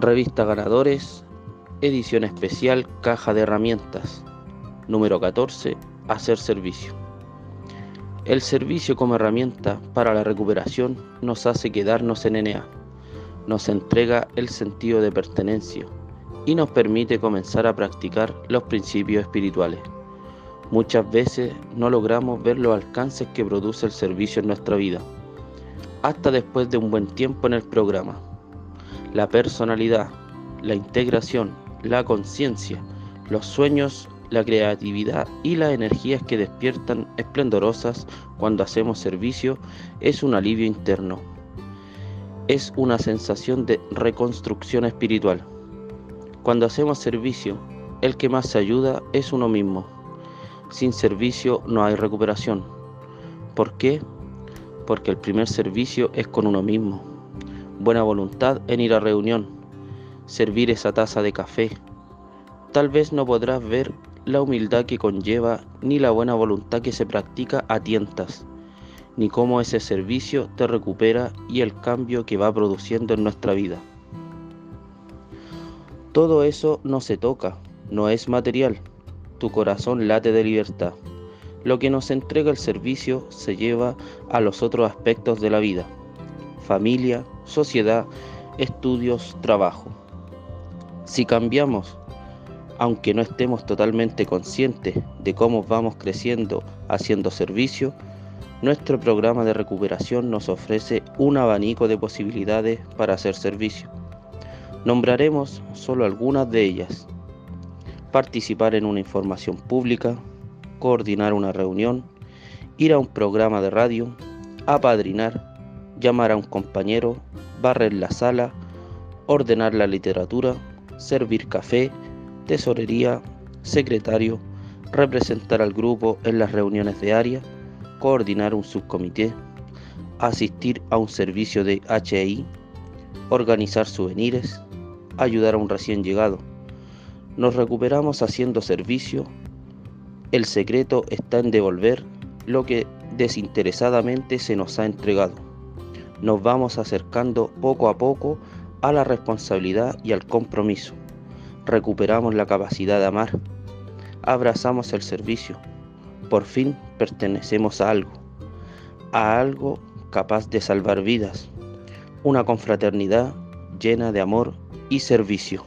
Revista Ganadores, edición especial Caja de Herramientas, número 14, Hacer Servicio. El servicio como herramienta para la recuperación nos hace quedarnos en NA, nos entrega el sentido de pertenencia y nos permite comenzar a practicar los principios espirituales. Muchas veces no logramos ver los alcances que produce el servicio en nuestra vida, hasta después de un buen tiempo en el programa. La personalidad, la integración, la conciencia, los sueños, la creatividad y las energías que despiertan esplendorosas cuando hacemos servicio es un alivio interno. Es una sensación de reconstrucción espiritual. Cuando hacemos servicio, el que más se ayuda es uno mismo. Sin servicio no hay recuperación. ¿Por qué? Porque el primer servicio es con uno mismo. Buena voluntad en ir a reunión, servir esa taza de café. Tal vez no podrás ver la humildad que conlleva ni la buena voluntad que se practica a tientas, ni cómo ese servicio te recupera y el cambio que va produciendo en nuestra vida. Todo eso no se toca, no es material. Tu corazón late de libertad. Lo que nos entrega el servicio se lleva a los otros aspectos de la vida. Familia, sociedad, estudios, trabajo. Si cambiamos, aunque no estemos totalmente conscientes de cómo vamos creciendo haciendo servicio, nuestro programa de recuperación nos ofrece un abanico de posibilidades para hacer servicio. Nombraremos solo algunas de ellas. Participar en una información pública, coordinar una reunión, ir a un programa de radio, apadrinar, llamar a un compañero, barrer la sala, ordenar la literatura, servir café, tesorería, secretario, representar al grupo en las reuniones de área, coordinar un subcomité, asistir a un servicio de HI, organizar souvenirs, ayudar a un recién llegado. Nos recuperamos haciendo servicio. El secreto está en devolver lo que desinteresadamente se nos ha entregado. Nos vamos acercando poco a poco a la responsabilidad y al compromiso. Recuperamos la capacidad de amar. Abrazamos el servicio. Por fin pertenecemos a algo. A algo capaz de salvar vidas. Una confraternidad llena de amor y servicio.